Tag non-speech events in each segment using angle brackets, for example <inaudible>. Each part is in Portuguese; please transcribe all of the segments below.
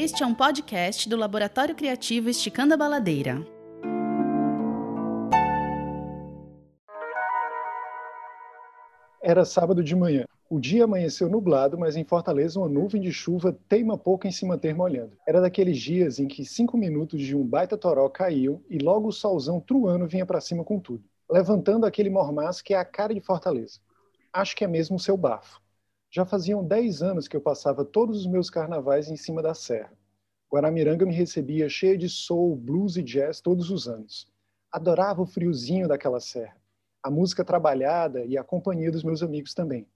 Este é um podcast do Laboratório Criativo Esticando a Baladeira. Era sábado de manhã. O dia amanheceu nublado, mas em Fortaleza uma nuvem de chuva teima pouco em se manter molhando. Era daqueles dias em que cinco minutos de um baita toró caíam e logo o solzão truano vinha para cima com tudo, levantando aquele mormaço que é a cara de Fortaleza. Acho que é mesmo o seu bafo. Já faziam dez anos que eu passava todos os meus carnavais em cima da serra. Guaramiranga me recebia cheia de soul, blues e jazz todos os anos. Adorava o friozinho daquela serra, a música trabalhada e a companhia dos meus amigos também.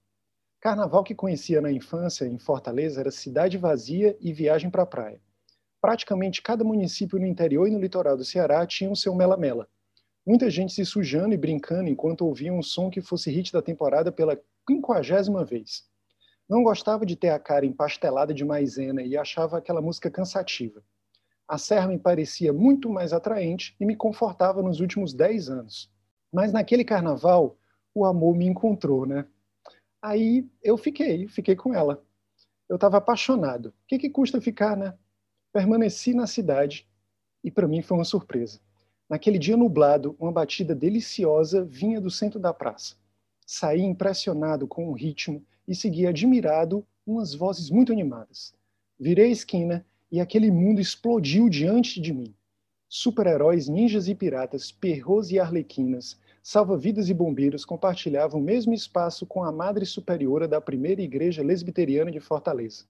Carnaval que conhecia na infância em Fortaleza era cidade vazia e viagem para a praia. Praticamente cada município no interior e no litoral do Ceará tinha o seu mela-mela. Muita gente se sujando e brincando enquanto ouvia um som que fosse hit da temporada pela quinquagésima vez. Não gostava de ter a cara empastelada de maisena e achava aquela música cansativa. A serra me parecia muito mais atraente e me confortava nos últimos dez anos. Mas naquele carnaval, o amor me encontrou, né? Aí eu fiquei, fiquei com ela. Eu estava apaixonado. O que, que custa ficar, né? Permaneci na cidade e para mim foi uma surpresa. Naquele dia nublado, uma batida deliciosa vinha do centro da praça. Saí impressionado com o ritmo e segui admirado umas vozes muito animadas. Virei a esquina e aquele mundo explodiu diante de mim. Super-heróis, ninjas e piratas, perros e arlequinas, salva-vidas e bombeiros compartilhavam o mesmo espaço com a Madre Superiora da primeira igreja lesbiteriana de Fortaleza.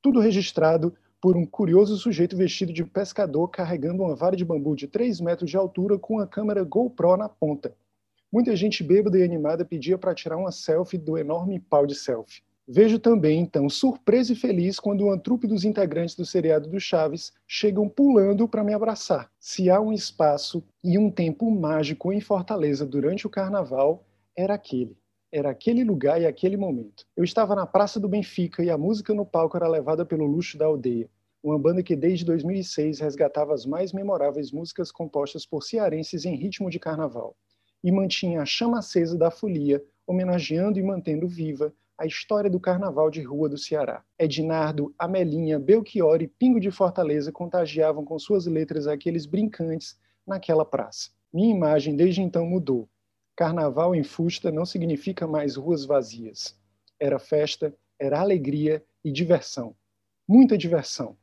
Tudo registrado por um curioso sujeito vestido de pescador carregando uma vara de bambu de 3 metros de altura com uma câmera GoPro na ponta. Muita gente bêbada e animada pedia para tirar uma selfie do enorme pau de selfie. Vejo também, então, surpreso e feliz quando uma trupe dos integrantes do seriado do Chaves chegam pulando para me abraçar. Se há um espaço e um tempo mágico em Fortaleza durante o carnaval, era aquele. Era aquele lugar e aquele momento. Eu estava na Praça do Benfica e a música no palco era levada pelo luxo da aldeia. Uma banda que desde 2006 resgatava as mais memoráveis músicas compostas por cearenses em ritmo de carnaval e mantinha a chama acesa da folia, homenageando e mantendo viva a história do carnaval de rua do Ceará. Ednardo, Amelinha, Belchior e Pingo de Fortaleza contagiavam com suas letras aqueles brincantes naquela praça. Minha imagem desde então mudou. Carnaval em Fusta não significa mais ruas vazias. Era festa, era alegria e diversão. Muita diversão.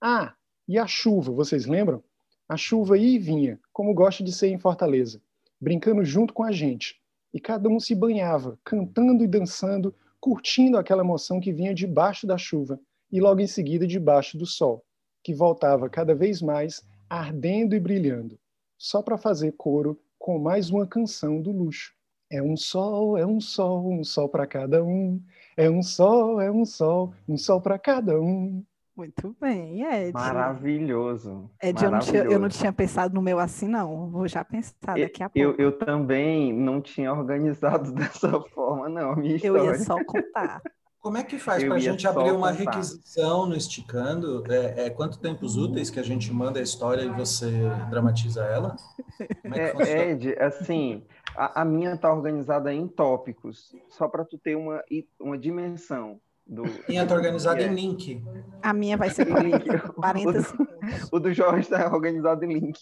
Ah, e a chuva, vocês lembram? A chuva ia e vinha, como gosta de ser em Fortaleza, brincando junto com a gente. E cada um se banhava, cantando e dançando curtindo aquela emoção que vinha debaixo da chuva e logo em seguida debaixo do sol, que voltava cada vez mais ardendo e brilhando, só para fazer coro com mais uma canção do luxo. É um sol, é um sol, um sol para cada um. É um sol, é um sol, um sol para cada um. Muito bem, Ed. Maravilhoso. Ed, Maravilhoso. Eu, não tinha, eu não tinha pensado no meu assim, não. Vou já pensar daqui a pouco. Eu, eu também não tinha organizado <laughs> dessa forma, não. Minha eu ia só contar. Como é que faz para a gente abrir uma contar. requisição no Esticando? É, é, quanto tempos úteis que a gente manda a história e você dramatiza ela? É é, Ed, assim, a, a minha está organizada em tópicos, só para tu ter uma, uma dimensão. Do... Minha está organizada em link. A minha vai ser 40, 40 o segundos. O do Jorge está organizado em link.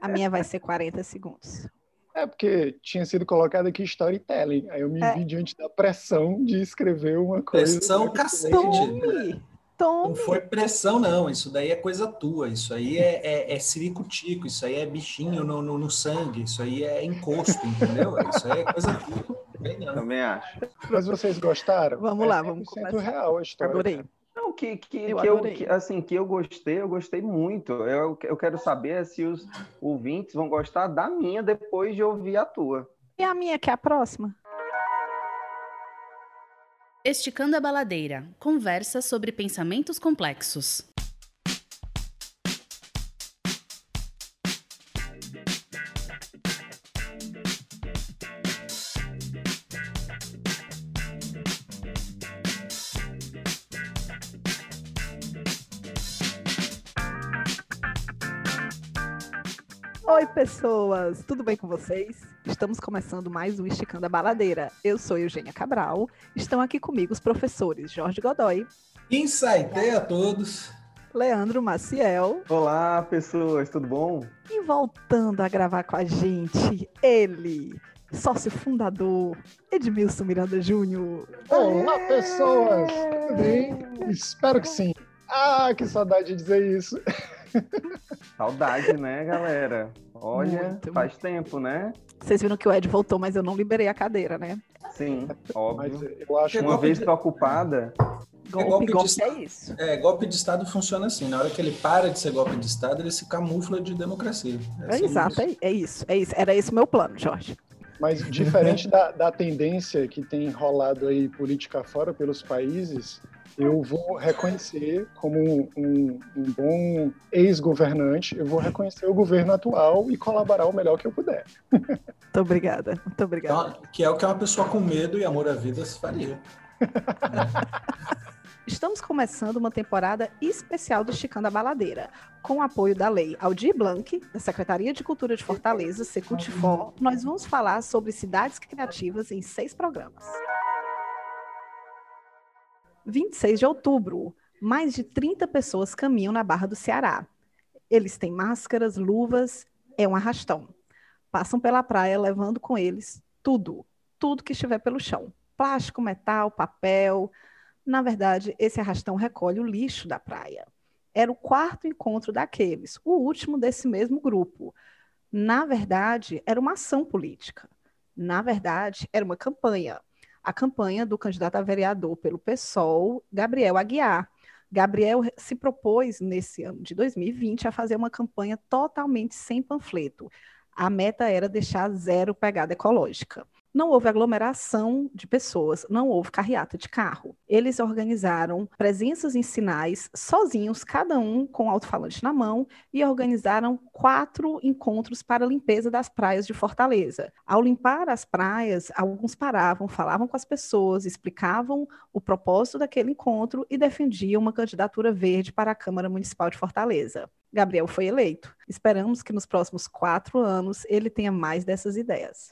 A minha vai ser 40 <laughs> segundos. É porque tinha sido colocado aqui storytelling. Aí eu me é. vi diante da pressão de escrever uma coisa. Pressão cacete. Tome. Tome. Não foi pressão, não. Isso daí é coisa tua. Isso aí é, é, é ciricutico. Isso aí é bichinho no, no, no sangue. Isso aí é encosto, entendeu? Isso aí é coisa tua. Também acho. Mas vocês gostaram? Vamos lá, é vamos começar. real a história. Adorei. Não, que, que, eu, que eu que, assim, que eu gostei, eu gostei muito. Eu, eu quero saber se os ouvintes vão gostar da minha depois de ouvir a tua. E a minha, que é a próxima? Esticando a Baladeira conversa sobre pensamentos complexos. Oi, pessoas! Tudo bem com vocês? Estamos começando mais um Esticando a Baladeira. Eu sou Eugênia Cabral. Estão aqui comigo os professores Jorge Godoy. Insight a todos. Leandro Maciel. Olá, pessoas, tudo bom? E voltando a gravar com a gente, ele, sócio fundador, Edmilson Miranda Júnior. Olá, pessoas! Tudo bem? Espero que sim. Ah, que saudade de dizer isso. <laughs> Saudade, né, galera? Olha, Muito. faz tempo, né? Vocês viram que o Ed voltou, mas eu não liberei a cadeira, né? Sim, óbvio. eu acho uma vez de... ocupada. Golpe, é golpe, golpe de, é isso. É, golpe de Estado funciona assim. Na hora que ele para de ser golpe de Estado, ele se camufla de democracia. É, assim exato, é, é, isso, é isso. Era esse o meu plano, Jorge. Mas diferente <laughs> da, da tendência que tem rolado aí política fora pelos países, eu vou reconhecer como um, um, um bom ex-governante, eu vou reconhecer o governo atual e colaborar o melhor que eu puder. <laughs> Muito obrigada, muito obrigada. Então, que é o que uma pessoa com medo e amor à vida se faria. <laughs> Estamos começando uma temporada especial do Esticando a Baladeira. Com o apoio da Lei Aldir Blanc, da Secretaria de Cultura de Fortaleza, Secultifor, nós vamos falar sobre cidades criativas em seis programas. 26 de outubro, mais de 30 pessoas caminham na Barra do Ceará. Eles têm máscaras, luvas, é um arrastão. Passam pela praia levando com eles tudo, tudo que estiver pelo chão: plástico, metal, papel. Na verdade, esse arrastão recolhe o lixo da praia. Era o quarto encontro daqueles, o último desse mesmo grupo. Na verdade, era uma ação política. Na verdade, era uma campanha a campanha do candidato a vereador pelo PSOL, Gabriel Aguiar. Gabriel se propôs, nesse ano de 2020, a fazer uma campanha totalmente sem panfleto. A meta era deixar zero pegada ecológica. Não houve aglomeração de pessoas, não houve carreata de carro. Eles organizaram presenças em sinais, sozinhos, cada um com alto-falante na mão, e organizaram quatro encontros para a limpeza das praias de Fortaleza. Ao limpar as praias, alguns paravam, falavam com as pessoas, explicavam o propósito daquele encontro e defendiam uma candidatura verde para a Câmara Municipal de Fortaleza. Gabriel foi eleito. Esperamos que nos próximos quatro anos ele tenha mais dessas ideias.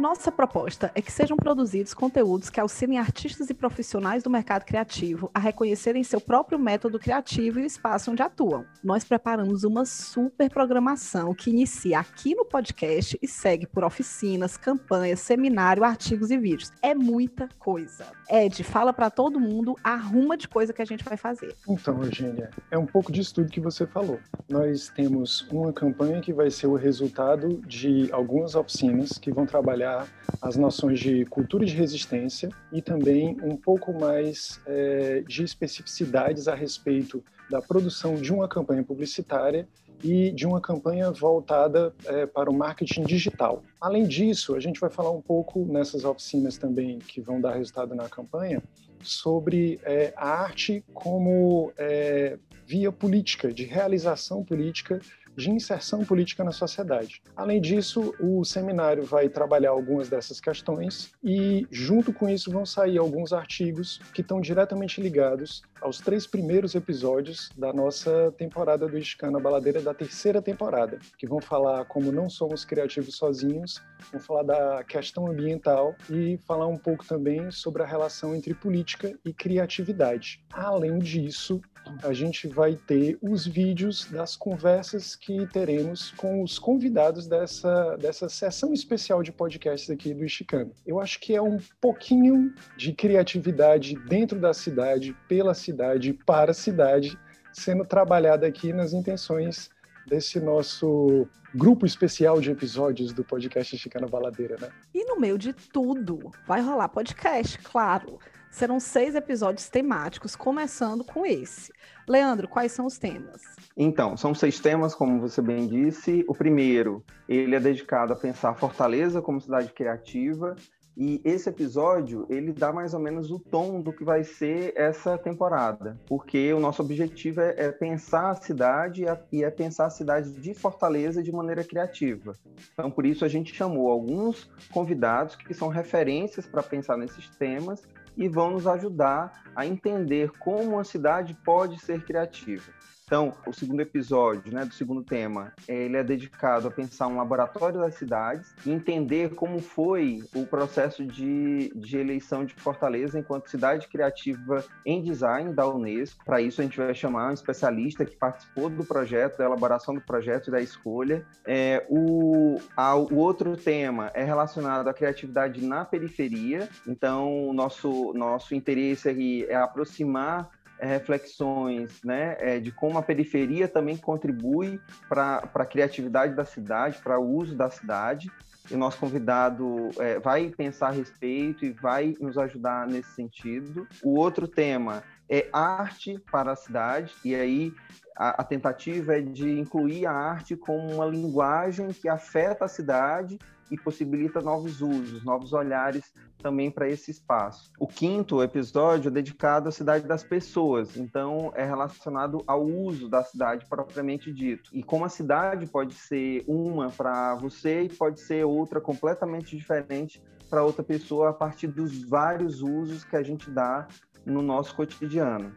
Nossa proposta é que sejam produzidos conteúdos que auxiliem artistas e profissionais do mercado criativo a reconhecerem seu próprio método criativo e o espaço onde atuam. Nós preparamos uma super programação que inicia aqui no podcast e segue por oficinas, campanhas, seminário, artigos e vídeos. É muita coisa. Ed, fala para todo mundo, arruma de coisa que a gente vai fazer. Então, Eugênia, é um pouco disso tudo que você falou. Nós temos uma campanha que vai ser o resultado de algumas oficinas que vão trabalhar trabalhar as noções de cultura de resistência e também um pouco mais é, de especificidades a respeito da produção de uma campanha publicitária e de uma campanha voltada é, para o marketing digital. Além disso, a gente vai falar um pouco nessas oficinas também que vão dar resultado na campanha sobre é, a arte como é, via política, de realização política de inserção política na sociedade. Além disso, o seminário vai trabalhar algumas dessas questões e, junto com isso, vão sair alguns artigos que estão diretamente ligados aos três primeiros episódios da nossa temporada do Escana Baladeira, da terceira temporada, que vão falar como não somos criativos sozinhos, vão falar da questão ambiental e falar um pouco também sobre a relação entre política e criatividade. Além disso, a gente vai ter os vídeos das conversas que teremos com os convidados dessa, dessa sessão especial de podcasts aqui do Esticando. Eu acho que é um pouquinho de criatividade dentro da cidade, pela cidade, para a cidade, sendo trabalhada aqui nas intenções desse nosso grupo especial de episódios do podcast Esticando a Baladeira, né? E no meio de tudo, vai rolar podcast, claro. Serão seis episódios temáticos, começando com esse. Leandro, quais são os temas? Então, são seis temas, como você bem disse. O primeiro, ele é dedicado a pensar Fortaleza como cidade criativa. E esse episódio, ele dá mais ou menos o tom do que vai ser essa temporada. Porque o nosso objetivo é, é pensar a cidade e é pensar a cidade de Fortaleza de maneira criativa. Então, por isso, a gente chamou alguns convidados que são referências para pensar nesses temas e vão nos ajudar a entender como uma cidade pode ser criativa. Então, o segundo episódio, né, do segundo tema, ele é dedicado a pensar um laboratório das cidades e entender como foi o processo de, de eleição de Fortaleza enquanto cidade criativa em design da Unesco. Para isso, a gente vai chamar um especialista que participou do projeto, da elaboração do projeto e da escolha. É, o, a, o outro tema é relacionado à criatividade na periferia. Então, o nosso, nosso interesse aqui é aproximar reflexões né, é, de como a periferia também contribui para a criatividade da cidade, para o uso da cidade. E o nosso convidado é, vai pensar a respeito e vai nos ajudar nesse sentido. O outro tema é arte para a cidade, e aí a, a, tentativa é de incluir a arte como uma linguagem que afeta a cidade e possibilita novos usos, novos olhares também para esse espaço. O quinto episódio é dedicado à cidade das pessoas, então é relacionado ao uso da cidade propriamente dito. E como a cidade pode ser uma para você e pode ser outra completamente diferente para outra pessoa a partir dos vários usos que a gente dá no nosso cotidiano.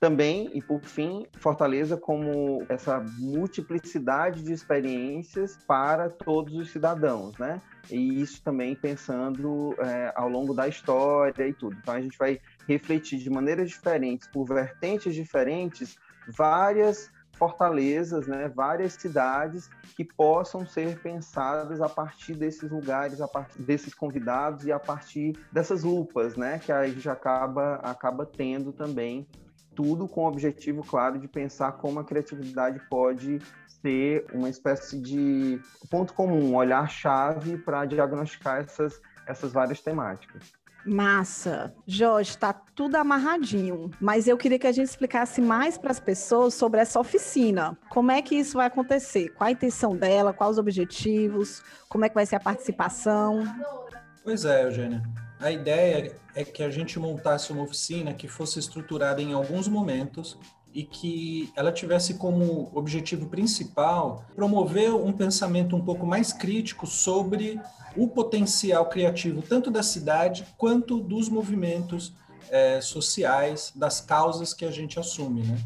Também, e por fim, Fortaleza como essa multiplicidade de experiências para todos os cidadãos, né? E isso também pensando é, ao longo da história e tudo. Então a gente vai refletir de maneiras diferentes, por vertentes diferentes, várias fortalezas, né, várias cidades que possam ser pensadas a partir desses lugares, a partir desses convidados e a partir dessas lupas, né, que a gente acaba acaba tendo também tudo com o objetivo claro de pensar como a criatividade pode ser uma espécie de ponto comum, olhar-chave para diagnosticar essas, essas várias temáticas. Massa. Jorge, está tudo amarradinho, mas eu queria que a gente explicasse mais para as pessoas sobre essa oficina. Como é que isso vai acontecer? Qual a intenção dela? Quais os objetivos? Como é que vai ser a participação? Pois é, Eugênia. A ideia é que a gente montasse uma oficina que fosse estruturada em alguns momentos e que ela tivesse como objetivo principal promover um pensamento um pouco mais crítico sobre o potencial criativo tanto da cidade quanto dos movimentos é, sociais, das causas que a gente assume, né?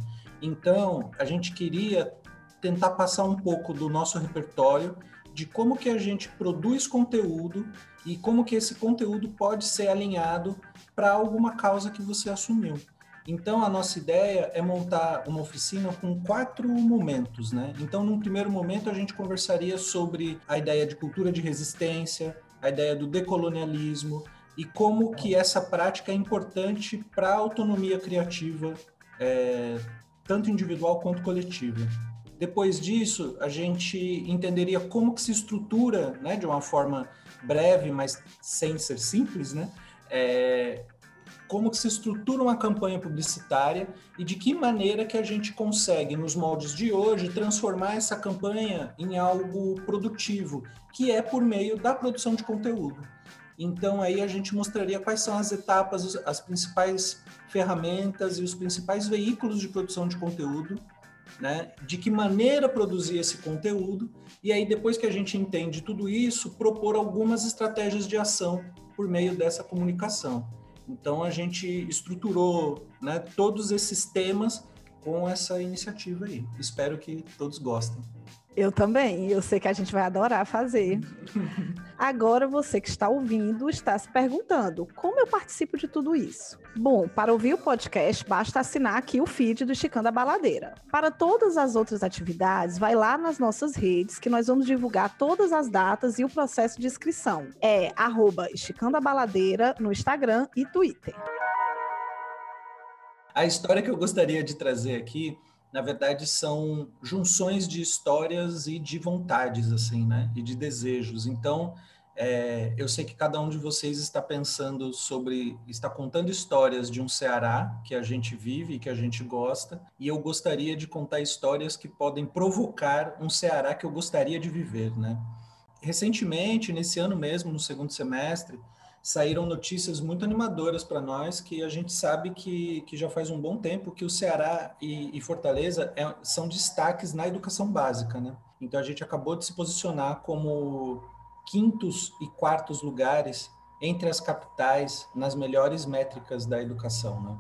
Então, a gente queria tentar passar um pouco do nosso repertório de como que a gente produz conteúdo e como que esse conteúdo pode ser alinhado para alguma causa que você assumiu. Então, a nossa ideia é montar uma oficina com quatro momentos, né? Então, num primeiro momento, a gente conversaria sobre a ideia de cultura de resistência, a ideia do decolonialismo e como que essa prática é importante para a autonomia criativa, é, tanto individual quanto coletiva. Depois disso, a gente entenderia como que se estrutura, né, de uma forma breve, mas sem ser simples, né, é, como que se estrutura uma campanha publicitária e de que maneira que a gente consegue, nos moldes de hoje, transformar essa campanha em algo produtivo, que é por meio da produção de conteúdo. Então aí a gente mostraria quais são as etapas, as principais ferramentas e os principais veículos de produção de conteúdo né? De que maneira produzir esse conteúdo e aí depois que a gente entende tudo isso, propor algumas estratégias de ação por meio dessa comunicação. Então a gente estruturou, né, todos esses temas com essa iniciativa aí. Espero que todos gostem. Eu também, eu sei que a gente vai adorar fazer. <laughs> Agora você que está ouvindo está se perguntando: como eu participo de tudo isso? Bom, para ouvir o podcast, basta assinar aqui o feed do Esticando a Baladeira. Para todas as outras atividades, vai lá nas nossas redes que nós vamos divulgar todas as datas e o processo de inscrição. É arroba Esticando a Baladeira no Instagram e Twitter. A história que eu gostaria de trazer aqui na verdade, são junções de histórias e de vontades, assim, né? E de desejos. Então, é, eu sei que cada um de vocês está pensando sobre, está contando histórias de um Ceará que a gente vive e que a gente gosta, e eu gostaria de contar histórias que podem provocar um Ceará que eu gostaria de viver, né? Recentemente, nesse ano mesmo, no segundo semestre, saíram notícias muito animadoras para nós, que a gente sabe que, que já faz um bom tempo que o Ceará e, e Fortaleza é, são destaques na educação básica, né? Então a gente acabou de se posicionar como quintos e quartos lugares entre as capitais nas melhores métricas da educação, né?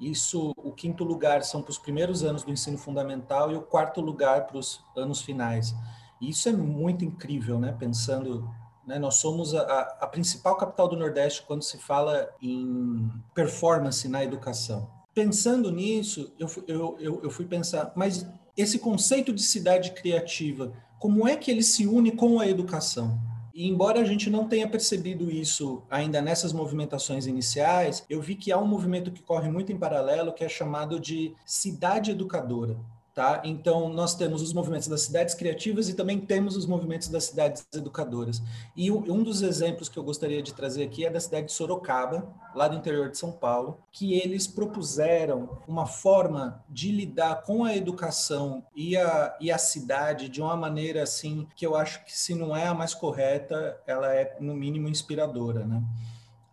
Isso, o quinto lugar são para os primeiros anos do ensino fundamental e o quarto lugar para os anos finais. E isso é muito incrível, né? Pensando, né? nós somos a, a principal capital do Nordeste quando se fala em performance na educação. Pensando nisso, eu, eu, eu, eu fui pensar, mas esse conceito de cidade criativa, como é que ele se une com a educação? E embora a gente não tenha percebido isso ainda nessas movimentações iniciais, eu vi que há um movimento que corre muito em paralelo, que é chamado de cidade educadora. Tá? Então, nós temos os movimentos das cidades criativas e também temos os movimentos das cidades educadoras. E um dos exemplos que eu gostaria de trazer aqui é da cidade de Sorocaba, lá do interior de São Paulo, que eles propuseram uma forma de lidar com a educação e a, e a cidade de uma maneira assim que eu acho que, se não é a mais correta, ela é, no mínimo, inspiradora. Né?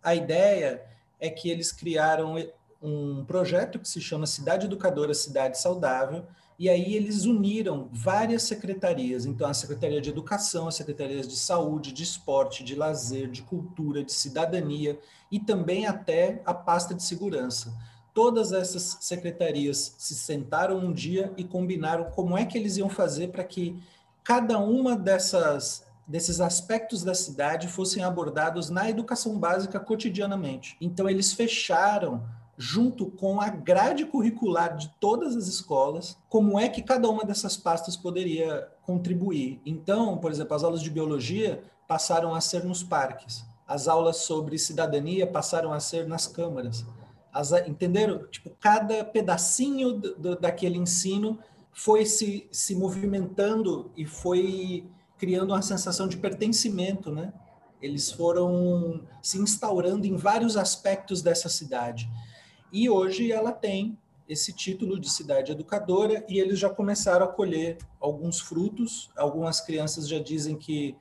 A ideia é que eles criaram um projeto que se chama Cidade Educadora, Cidade Saudável, e aí eles uniram várias secretarias, então a Secretaria de Educação, as secretarias de Saúde, de Esporte, de Lazer, de Cultura, de Cidadania e também até a pasta de Segurança. Todas essas secretarias se sentaram um dia e combinaram como é que eles iam fazer para que cada uma dessas desses aspectos da cidade fossem abordados na educação básica cotidianamente. Então eles fecharam junto com a grade curricular de todas as escolas, como é que cada uma dessas pastas poderia contribuir. Então, por exemplo, as aulas de biologia passaram a ser nos parques, as aulas sobre cidadania passaram a ser nas câmaras. As, entenderam? Tipo, cada pedacinho do, do, daquele ensino foi se, se movimentando e foi criando uma sensação de pertencimento, né? Eles foram se instaurando em vários aspectos dessa cidade. E hoje ela tem esse título de cidade educadora e eles já começaram a colher alguns frutos. Algumas crianças já dizem que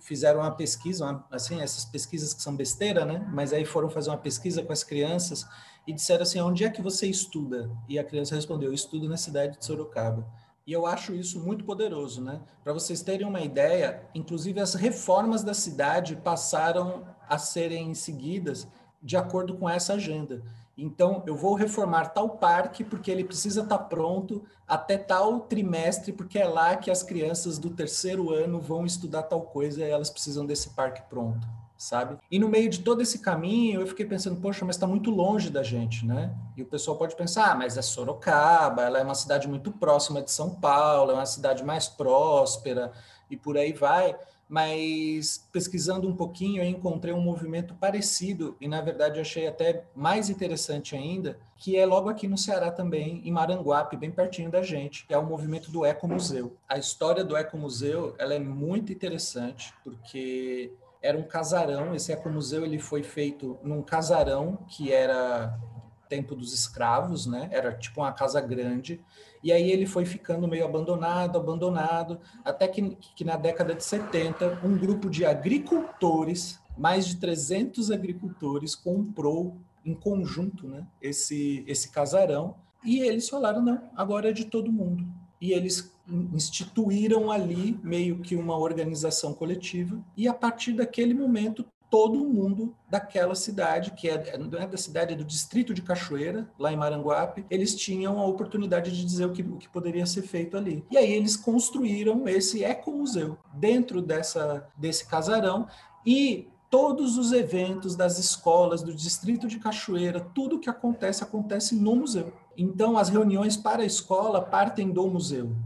fizeram uma pesquisa, assim, essas pesquisas que são besteira, né? Mas aí foram fazer uma pesquisa com as crianças e disseram assim: onde é que você estuda? E a criança respondeu: eu estudo na cidade de Sorocaba. E eu acho isso muito poderoso, né? Para vocês terem uma ideia, inclusive as reformas da cidade passaram a serem seguidas de acordo com essa agenda. Então, eu vou reformar tal parque porque ele precisa estar pronto até tal trimestre, porque é lá que as crianças do terceiro ano vão estudar tal coisa e elas precisam desse parque pronto, sabe? E no meio de todo esse caminho, eu fiquei pensando, poxa, mas está muito longe da gente, né? E o pessoal pode pensar, ah, mas é Sorocaba, ela é uma cidade muito próxima de São Paulo, é uma cidade mais próspera e por aí vai mas pesquisando um pouquinho eu encontrei um movimento parecido e na verdade achei até mais interessante ainda, que é logo aqui no Ceará também, em Maranguape, bem pertinho da gente, que é o movimento do Ecomuseu. A história do Ecomuseu, ela é muito interessante, porque era um casarão, esse Ecomuseu ele foi feito num casarão que era tempo dos escravos, né? Era tipo uma casa grande e aí ele foi ficando meio abandonado, abandonado, até que, que na década de 70, um grupo de agricultores, mais de 300 agricultores, comprou em conjunto né, esse, esse casarão, e eles falaram, não, agora é de todo mundo. E eles instituíram ali meio que uma organização coletiva, e a partir daquele momento todo mundo daquela cidade, que é, não é da cidade, é do distrito de Cachoeira, lá em Maranguape, eles tinham a oportunidade de dizer o que, o que poderia ser feito ali. E aí eles construíram esse ecomuseu dentro dessa, desse casarão e todos os eventos das escolas do distrito de Cachoeira, tudo que acontece, acontece no museu. Então, as reuniões para a escola partem do museu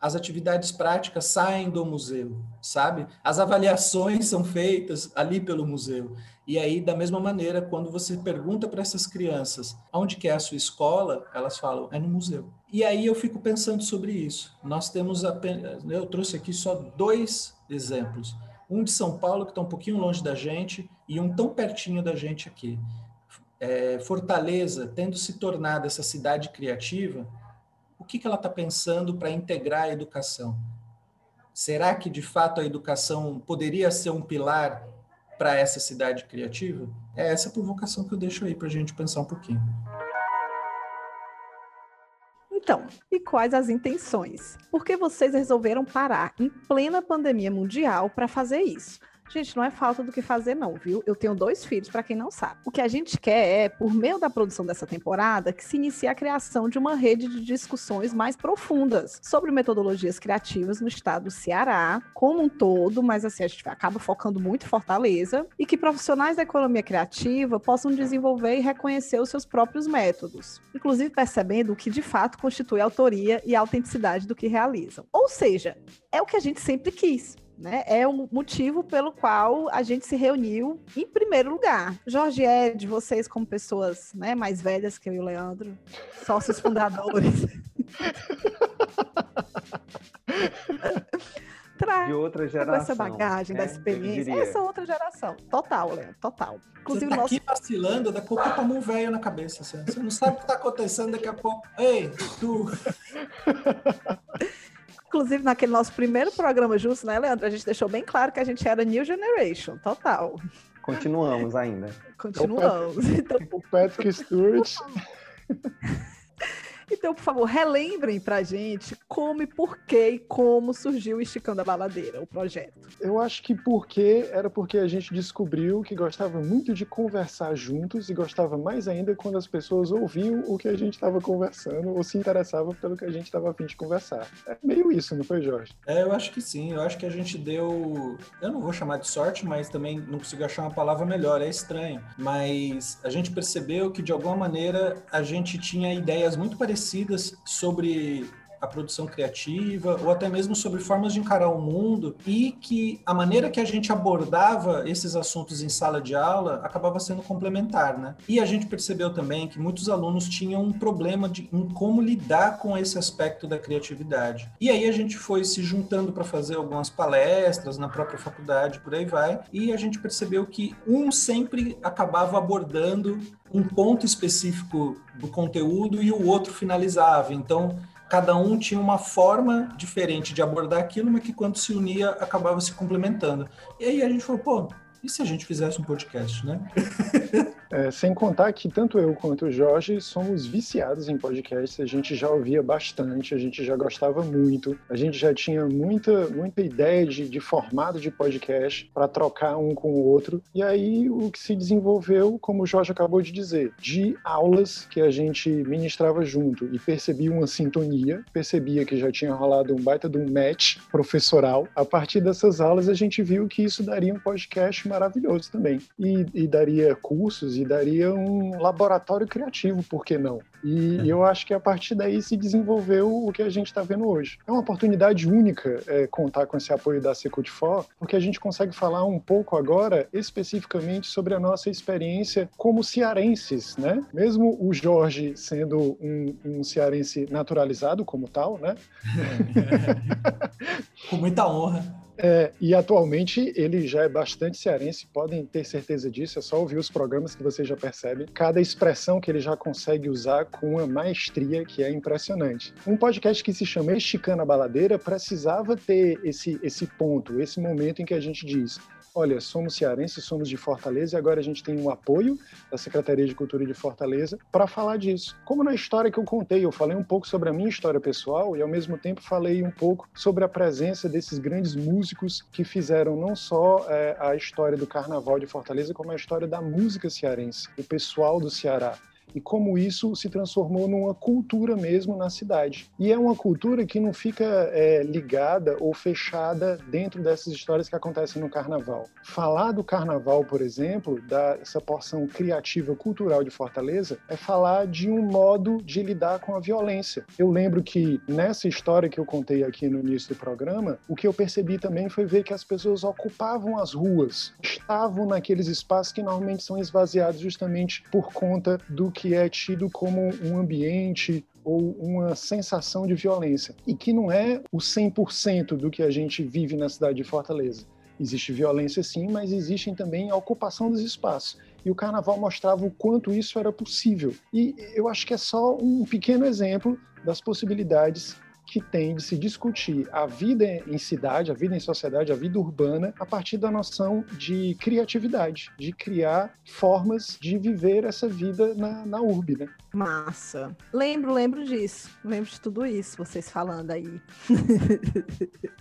as atividades práticas saem do museu, sabe? As avaliações são feitas ali pelo museu. E aí, da mesma maneira, quando você pergunta para essas crianças onde que é a sua escola, elas falam, é no museu. E aí eu fico pensando sobre isso. Nós temos apenas, eu trouxe aqui só dois exemplos. Um de São Paulo, que está um pouquinho longe da gente, e um tão pertinho da gente aqui. É, Fortaleza, tendo se tornado essa cidade criativa, o que, que ela está pensando para integrar a educação? Será que, de fato, a educação poderia ser um pilar para essa cidade criativa? É essa provocação que eu deixo aí para a gente pensar um pouquinho. Então, e quais as intenções? Por que vocês resolveram parar em plena pandemia mundial para fazer isso? Gente, não é falta do que fazer, não, viu? Eu tenho dois filhos, para quem não sabe. O que a gente quer é, por meio da produção dessa temporada, que se inicie a criação de uma rede de discussões mais profundas sobre metodologias criativas no estado do Ceará, como um todo, mas assim, a gente acaba focando muito em Fortaleza, e que profissionais da economia criativa possam desenvolver e reconhecer os seus próprios métodos, inclusive percebendo o que de fato constitui a autoria e autenticidade do que realizam. Ou seja, é o que a gente sempre quis né? É o motivo pelo qual a gente se reuniu em primeiro lugar. Jorge Ed, vocês como pessoas né, mais velhas que eu e o Leandro, sócios fundadores. <laughs> de outra geração. essa bagagem é, da experiência. Essa outra geração. Total, Leandro, total. Inclusive, você tá nosso... aqui vacilando, daqui a pouco toma um velho na cabeça. Assim. Você não sabe o que está acontecendo daqui a pouco. Ei, tu! <laughs> Inclusive, naquele nosso primeiro programa justo, né, Leandro? A gente deixou bem claro que a gente era New Generation, total. Continuamos ainda. Continuamos. Então... O Patrick Stewart. Então, por favor, relembrem pra gente como e por que e como surgiu o Esticando a Baladeira, o projeto. Eu acho que porque era porque a gente descobriu que gostava muito de conversar juntos e gostava mais ainda quando as pessoas ouviam o que a gente estava conversando ou se interessavam pelo que a gente estava afim de conversar. É meio isso, não foi, Jorge? É, eu acho que sim. Eu acho que a gente deu. Eu não vou chamar de sorte, mas também não consigo achar uma palavra melhor. É estranho. Mas a gente percebeu que, de alguma maneira, a gente tinha ideias muito parecidas sobre a produção criativa ou até mesmo sobre formas de encarar o mundo e que a maneira que a gente abordava esses assuntos em sala de aula acabava sendo complementar, né? E a gente percebeu também que muitos alunos tinham um problema de, em como lidar com esse aspecto da criatividade. E aí a gente foi se juntando para fazer algumas palestras na própria faculdade, por aí vai, e a gente percebeu que um sempre acabava abordando um ponto específico do conteúdo e o outro finalizava. Então, cada um tinha uma forma diferente de abordar aquilo, mas que quando se unia acabava se complementando. E aí a gente falou, pô, e se a gente fizesse um podcast, né? <laughs> É, sem contar que tanto eu quanto o Jorge somos viciados em podcasts, a gente já ouvia bastante, a gente já gostava muito, a gente já tinha muita, muita ideia de, de formato de podcast para trocar um com o outro. E aí o que se desenvolveu, como o Jorge acabou de dizer, de aulas que a gente ministrava junto e percebia uma sintonia, percebia que já tinha rolado um baita de um match professoral. A partir dessas aulas a gente viu que isso daria um podcast maravilhoso também e, e daria cursos e daria um laboratório criativo, por que não? E eu acho que a partir daí se desenvolveu o que a gente está vendo hoje. É uma oportunidade única é, contar com esse apoio da Secult4, porque a gente consegue falar um pouco agora especificamente sobre a nossa experiência como cearenses, né? Mesmo o Jorge sendo um, um cearense naturalizado como tal, né? <laughs> com muita honra. É, e atualmente ele já é bastante cearense, podem ter certeza disso, é só ouvir os programas que vocês já percebem. Cada expressão que ele já consegue usar com uma maestria que é impressionante. Um podcast que se chama Esticando a Baladeira precisava ter esse, esse ponto, esse momento em que a gente diz: olha, somos cearenses, somos de Fortaleza e agora a gente tem um apoio da Secretaria de Cultura de Fortaleza para falar disso. Como na história que eu contei, eu falei um pouco sobre a minha história pessoal e ao mesmo tempo falei um pouco sobre a presença desses grandes músicos que fizeram não só é, a história do Carnaval de Fortaleza, como a história da música cearense, o pessoal do Ceará e como isso se transformou numa cultura mesmo na cidade. E é uma cultura que não fica é, ligada ou fechada dentro dessas histórias que acontecem no carnaval. Falar do carnaval, por exemplo, dessa porção criativa cultural de Fortaleza, é falar de um modo de lidar com a violência. Eu lembro que nessa história que eu contei aqui no início do programa, o que eu percebi também foi ver que as pessoas ocupavam as ruas, estavam naqueles espaços que normalmente são esvaziados justamente por conta do que é tido como um ambiente ou uma sensação de violência, e que não é o 100% do que a gente vive na cidade de Fortaleza. Existe violência sim, mas existe também a ocupação dos espaços. E o carnaval mostrava o quanto isso era possível. E eu acho que é só um pequeno exemplo das possibilidades que tem de se discutir a vida em cidade, a vida em sociedade, a vida urbana, a partir da noção de criatividade, de criar formas de viver essa vida na, na urbe, né? Massa. Lembro, lembro disso. Lembro de tudo isso, vocês falando aí. <laughs>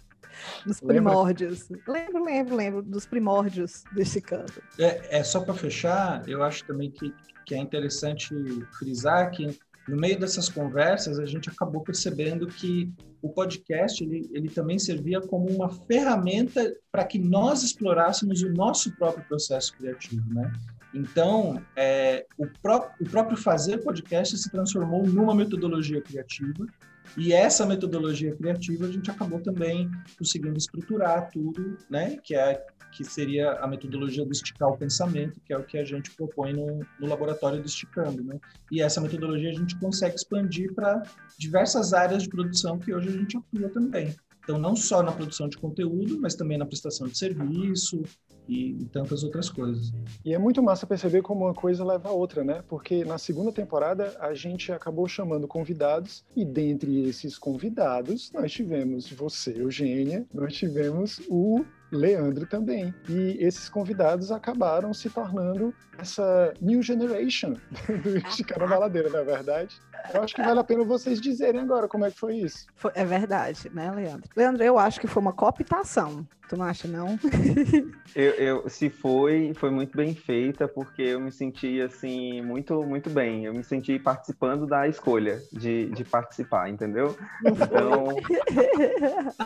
Nos primórdios. Lembro, lembro, lembro dos primórdios desse canto. É, é só para fechar, eu acho também que, que é interessante frisar que no meio dessas conversas a gente acabou percebendo que o podcast ele, ele também servia como uma ferramenta para que nós explorássemos o nosso próprio processo criativo, né? Então, é, o, pró o próprio fazer podcast se transformou numa metodologia criativa e essa metodologia criativa a gente acabou também conseguindo estruturar tudo, né? Que é que seria a metodologia do esticar o pensamento, que é o que a gente propõe no, no laboratório do esticando, né? E essa metodologia a gente consegue expandir para diversas áreas de produção que hoje a gente atua também. Então, não só na produção de conteúdo, mas também na prestação de serviço, e, tantas outras coisas. E é muito massa perceber como uma coisa leva a outra, né? Porque na segunda temporada a gente acabou chamando convidados e dentre esses convidados nós tivemos você, Eugênia, nós tivemos o Leandro também. E esses convidados acabaram se tornando essa new generation <laughs> do Chicana Baladeira, não é verdade? Eu acho que vale a pena vocês dizerem agora como é que foi isso. Foi, é verdade, né, Leandro? Leandro, eu acho que foi uma cooptação. Tu não acha, não? <laughs> eu, eu, se foi, foi muito bem feita, porque eu me senti, assim, muito, muito bem. Eu me senti participando da escolha de, de participar, entendeu? Então,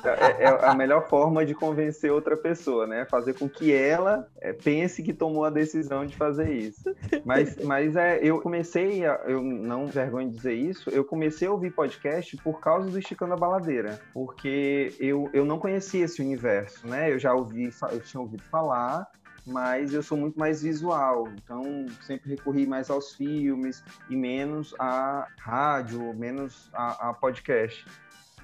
é, é, a melhor forma de convencer outra pessoa, né? Fazer com que ela é, pense que tomou a decisão de fazer isso. Mas, mas é, eu comecei, a, eu não vergonho de dizer isso, eu comecei a ouvir podcast por causa do Esticando a Baladeira, porque eu, eu não conhecia esse universo, né? Eu já ouvi, eu tinha ouvido falar, mas eu sou muito mais visual, então sempre recorri mais aos filmes e menos a rádio, menos a, a podcast.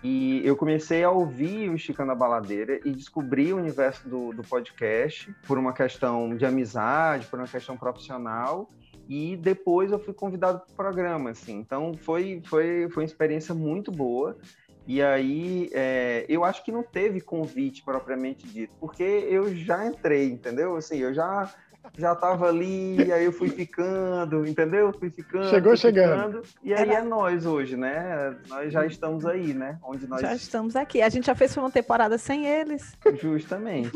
E eu comecei a ouvir o Esticando a Baladeira e descobri o universo do, do podcast por uma questão de amizade, por uma questão profissional e depois eu fui convidado para o programa, assim. Então foi, foi, foi uma experiência muito boa. E aí é, eu acho que não teve convite propriamente dito, porque eu já entrei, entendeu? Assim, eu já já estava ali, aí eu fui ficando, entendeu? Fui ficando. Chegou fui chegando. Ficando, e aí é nós hoje, né? Nós já estamos aí, né? Onde nós já estamos aqui. A gente já fez uma temporada sem eles. Justamente.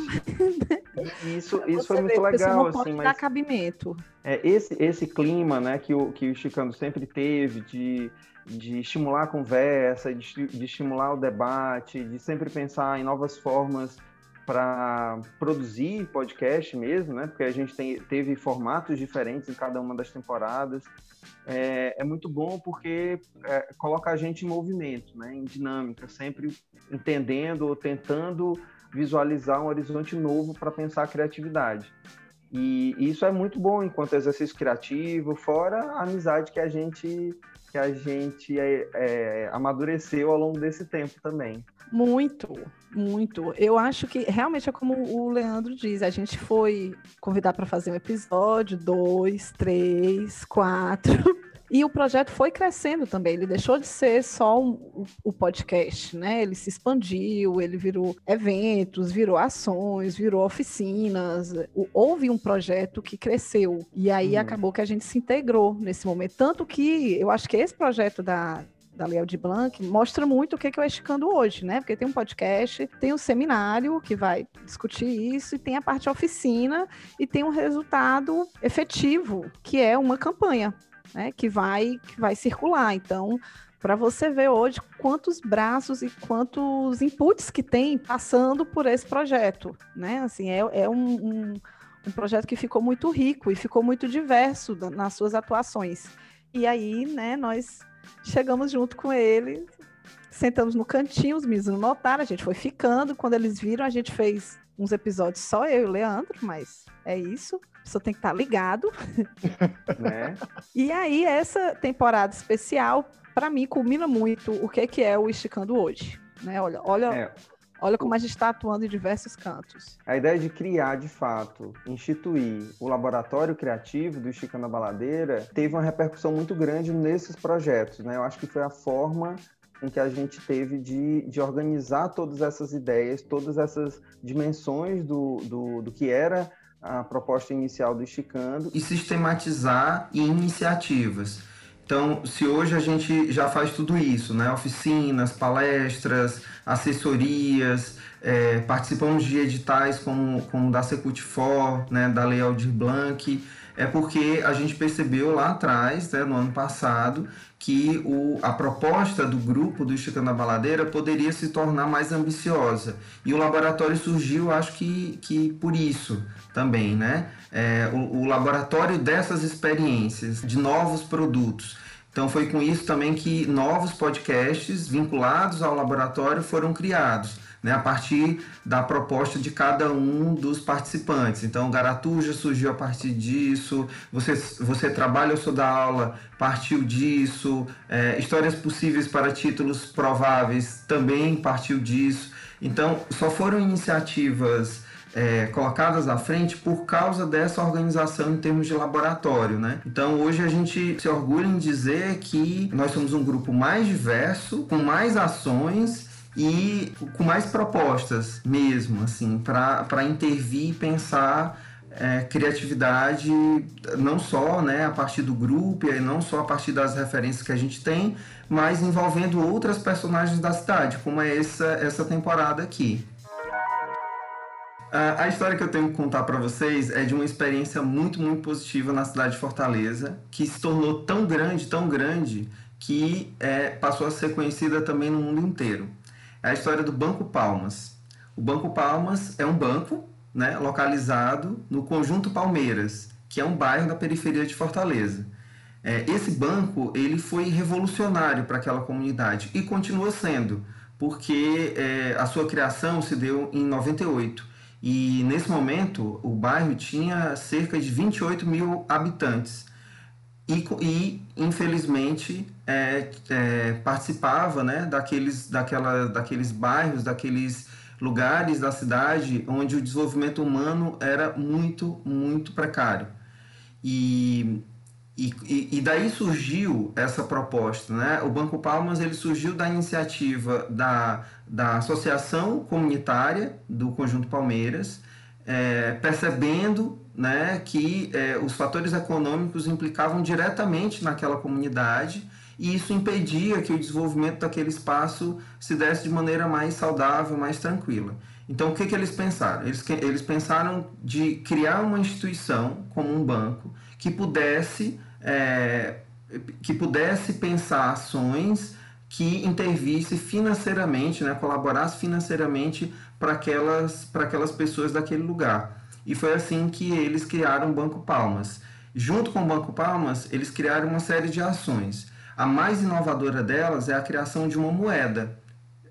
<laughs> isso, isso foi muito legal, não assim, mas dar cabimento. É, esse, esse clima, né, que o, que o Chicano sempre teve de, de estimular a conversa, de, de estimular o debate, de sempre pensar em novas formas para produzir podcast mesmo, né? Porque a gente tem, teve formatos diferentes em cada uma das temporadas. É, é muito bom porque é, coloca a gente em movimento, né? Em dinâmica, sempre entendendo ou tentando visualizar um horizonte novo para pensar a criatividade. E isso é muito bom enquanto exercício criativo, fora a amizade que a gente que a gente é, é, amadureceu ao longo desse tempo também. Muito, muito. Eu acho que realmente é como o Leandro diz, a gente foi convidar para fazer um episódio, dois, três, quatro. E o projeto foi crescendo também, ele deixou de ser só um, o podcast, né? Ele se expandiu, ele virou eventos, virou ações, virou oficinas. Houve um projeto que cresceu. E aí hum. acabou que a gente se integrou nesse momento. Tanto que eu acho que esse projeto da, da Léo de Blanc, mostra muito o que, é que eu esticando hoje, né? Porque tem um podcast, tem um seminário que vai discutir isso, e tem a parte oficina, e tem um resultado efetivo, que é uma campanha né, que vai que vai circular. Então, para você ver hoje quantos braços e quantos inputs que tem passando por esse projeto, né? Assim, é, é um, um, um projeto que ficou muito rico e ficou muito diverso nas suas atuações. E aí, né, nós chegamos junto com ele, sentamos no cantinho, os meninos notaram, a gente foi ficando. Quando eles viram, a gente fez uns episódios só eu e o Leandro, mas é isso. Pessoa tem que estar tá ligado. <laughs> Né? e aí, essa temporada especial, para mim, culmina muito o que, que é o Esticando hoje. Né? Olha, olha, é. olha como a gente está atuando em diversos cantos. A ideia de criar, de fato, instituir o laboratório criativo do Esticando a Baladeira teve uma repercussão muito grande nesses projetos. Né? Eu acho que foi a forma em que a gente teve de, de organizar todas essas ideias, todas essas dimensões do, do, do que era a proposta inicial do Esticando. E sistematizar em iniciativas. Então, se hoje a gente já faz tudo isso, né? Oficinas, palestras, assessorias, é, participamos de editais como, como da Secutifor, né, da Lei Aldir Blanc, é porque a gente percebeu lá atrás, né, no ano passado, que o, a proposta do grupo do Esticando a Baladeira poderia se tornar mais ambiciosa. E o laboratório surgiu, acho que, que por isso também, né? É, o, o laboratório dessas experiências, de novos produtos. Então foi com isso também que novos podcasts vinculados ao laboratório foram criados né, a partir da proposta de cada um dos participantes. Então, Garatuja surgiu a partir disso, você, você trabalha, eu sou da aula, partiu disso, é, Histórias Possíveis para Títulos Prováveis também partiu disso. Então, só foram iniciativas é, colocadas à frente por causa dessa organização em termos de laboratório, né? Então hoje a gente se orgulha em dizer que nós somos um grupo mais diverso, com mais ações e com mais propostas mesmo, assim, para intervir e pensar é, criatividade não só né, a partir do grupo e não só a partir das referências que a gente tem, mas envolvendo outras personagens da cidade, como é essa, essa temporada aqui. A história que eu tenho que contar para vocês é de uma experiência muito, muito positiva na cidade de Fortaleza, que se tornou tão grande, tão grande, que é, passou a ser conhecida também no mundo inteiro é a história do Banco Palmas. O Banco Palmas é um banco né, localizado no Conjunto Palmeiras, que é um bairro da periferia de Fortaleza. É, esse banco ele foi revolucionário para aquela comunidade e continua sendo, porque é, a sua criação se deu em 98 e nesse momento o bairro tinha cerca de 28 mil habitantes e, e infelizmente é, é, participava né, daqueles, daquela, daqueles bairros, daqueles lugares da cidade onde o desenvolvimento humano era muito, muito precário. E, e, e daí surgiu essa proposta. Né? O Banco Palmas ele surgiu da iniciativa da, da Associação Comunitária do Conjunto Palmeiras, é, percebendo né, que é, os fatores econômicos implicavam diretamente naquela comunidade e isso impedia que o desenvolvimento daquele espaço se desse de maneira mais saudável, mais tranquila. Então, o que, que eles pensaram? Eles, eles pensaram de criar uma instituição, como um banco, que pudesse, é, que pudesse pensar ações que intervisse financeiramente, né, colaborasse financeiramente para aquelas, aquelas pessoas daquele lugar. E foi assim que eles criaram o Banco Palmas. Junto com o Banco Palmas, eles criaram uma série de ações. A mais inovadora delas é a criação de uma moeda.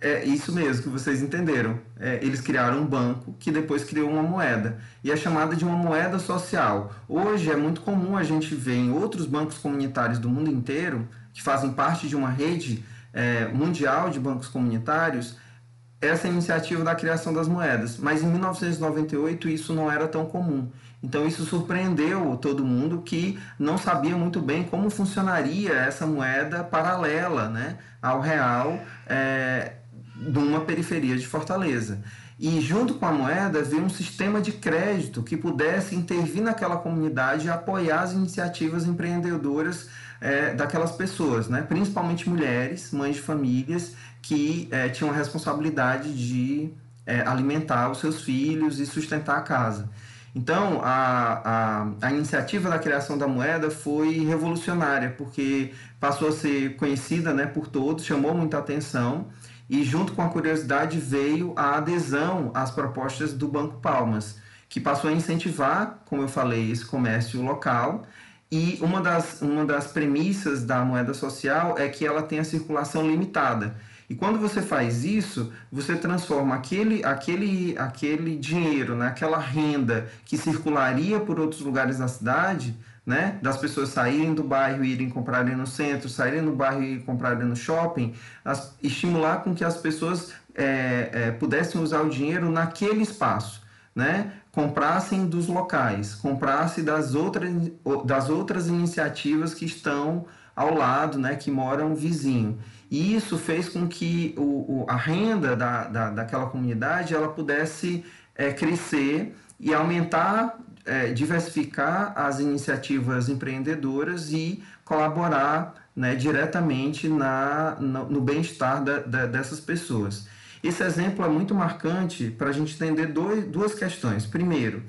É isso mesmo que vocês entenderam. É, eles criaram um banco que depois criou uma moeda. E é chamada de uma moeda social. Hoje é muito comum a gente ver em outros bancos comunitários do mundo inteiro, que fazem parte de uma rede é, mundial de bancos comunitários, essa iniciativa da criação das moedas. Mas em 1998 isso não era tão comum. Então isso surpreendeu todo mundo que não sabia muito bem como funcionaria essa moeda paralela né, ao real é, de uma periferia de Fortaleza. E junto com a moeda veio um sistema de crédito que pudesse intervir naquela comunidade e apoiar as iniciativas empreendedoras é, daquelas pessoas, né? principalmente mulheres, mães de famílias que é, tinham a responsabilidade de é, alimentar os seus filhos e sustentar a casa. Então, a, a, a, iniciativa da criação da moeda foi revolucionária, porque passou a ser conhecida né, por todos, chamou muita atenção, e junto com a curiosidade veio a adesão às propostas do Banco Palmas, que passou a incentivar, como eu falei, esse comércio local. E uma das, uma das premissas da moeda social é que ela tenha circulação limitada. E quando você faz isso, você transforma aquele, aquele, aquele dinheiro, né, aquela renda que circularia por outros lugares da cidade, né, das pessoas saírem do bairro e irem comprarem no centro, saírem do bairro e comprarem no shopping, as, estimular com que as pessoas é, é, pudessem usar o dinheiro naquele espaço, né, comprassem dos locais, comprassem das outras, das outras iniciativas que estão ao lado, né, que moram vizinho. E isso fez com que o, o a renda da, da, daquela comunidade ela pudesse é, crescer e aumentar, é, diversificar as iniciativas empreendedoras e colaborar né, diretamente na, no, no bem-estar dessas pessoas. Esse exemplo é muito marcante para a gente entender dois, duas questões. Primeiro,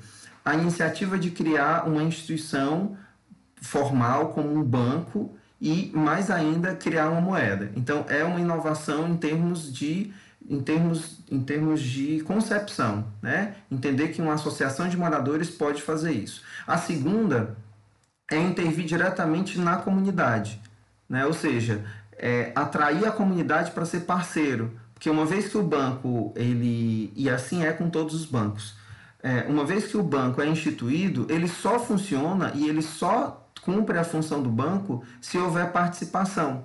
a iniciativa de criar uma instituição formal como um banco e mais ainda criar uma moeda. Então é uma inovação em termos de em termos, em termos de concepção, né? Entender que uma associação de moradores pode fazer isso. A segunda é intervir diretamente na comunidade, né? Ou seja, é, atrair a comunidade para ser parceiro, porque uma vez que o banco ele e assim é com todos os bancos, é, uma vez que o banco é instituído, ele só funciona e ele só cumpre a função do banco se houver participação.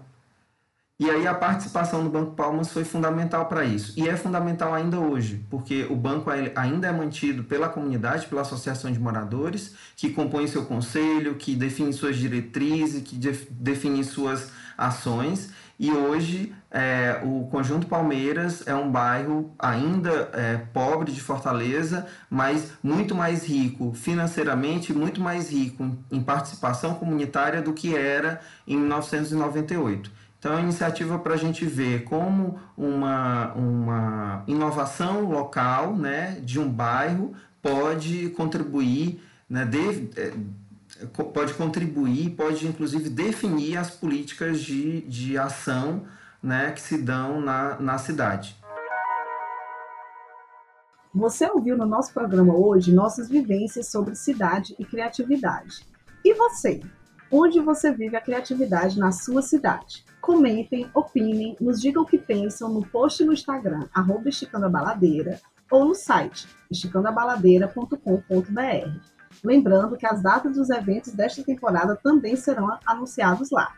E aí a participação do Banco Palmas foi fundamental para isso. E é fundamental ainda hoje, porque o banco ainda é mantido pela comunidade, pela associação de moradores, que compõe seu conselho, que define suas diretrizes, que define suas ações. E hoje é, o Conjunto Palmeiras é um bairro ainda é, pobre de Fortaleza, mas muito mais rico financeiramente, muito mais rico em participação comunitária do que era em 1998. Então, é uma iniciativa para a gente ver como uma, uma inovação local né, de um bairro pode contribuir, né, de, é, pode contribuir, pode inclusive definir as políticas de, de ação né, que se dão na, na cidade. Você ouviu no nosso programa hoje nossas vivências sobre cidade e criatividade. E você? Onde você vive a criatividade na sua cidade? Comentem, opinem, nos digam o que pensam no post no Instagram, arroba Esticando a Baladeira, ou no site esticandabaladeira.com.br. Lembrando que as datas dos eventos desta temporada também serão anunciados lá.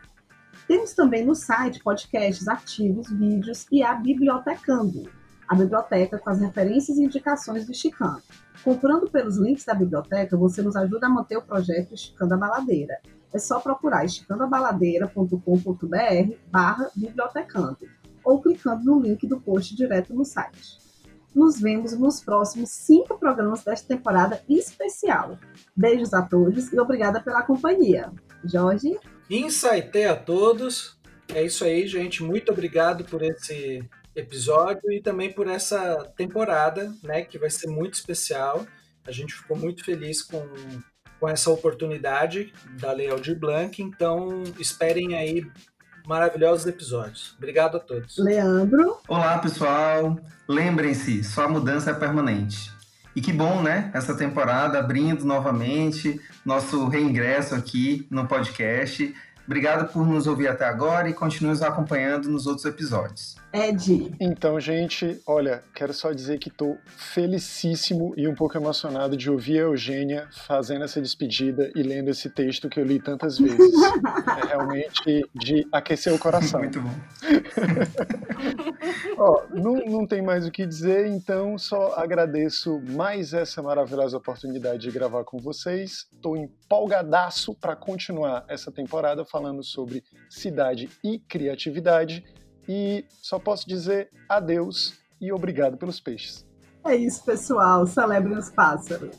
Temos também no site podcasts, artigos, vídeos e a Bibliotecando, a biblioteca com as referências e indicações do Esticando. Comprando pelos links da biblioteca, você nos ajuda a manter o projeto Esticando a Baladeira é só procurar esticandabaladeira.com.br barra bibliotecando ou clicando no link do post direto no site. Nos vemos nos próximos cinco programas desta temporada especial. Beijos a todos e obrigada pela companhia. Jorge? Insight a todos. É isso aí, gente. Muito obrigado por esse episódio e também por essa temporada, né, que vai ser muito especial. A gente ficou muito feliz com com essa oportunidade da Lei Aldir Blanc, então esperem aí maravilhosos episódios. Obrigado a todos. Leandro. Olá, pessoal. Lembrem-se, só a mudança é permanente. E que bom, né? Essa temporada abrindo novamente nosso reingresso aqui no podcast. Obrigado por nos ouvir até agora e continue nos acompanhando nos outros episódios. Ed. Então, gente, olha, quero só dizer que estou felicíssimo e um pouco emocionado de ouvir a Eugênia fazendo essa despedida e lendo esse texto que eu li tantas vezes. <laughs> é realmente de aquecer o coração. Muito bom. <laughs> Ó, não, não tem mais o que dizer, então só agradeço mais essa maravilhosa oportunidade de gravar com vocês. Estou empolgadaço para continuar essa temporada falando sobre cidade e criatividade. E só posso dizer adeus e obrigado pelos peixes. É isso, pessoal. Celebrem os pássaros.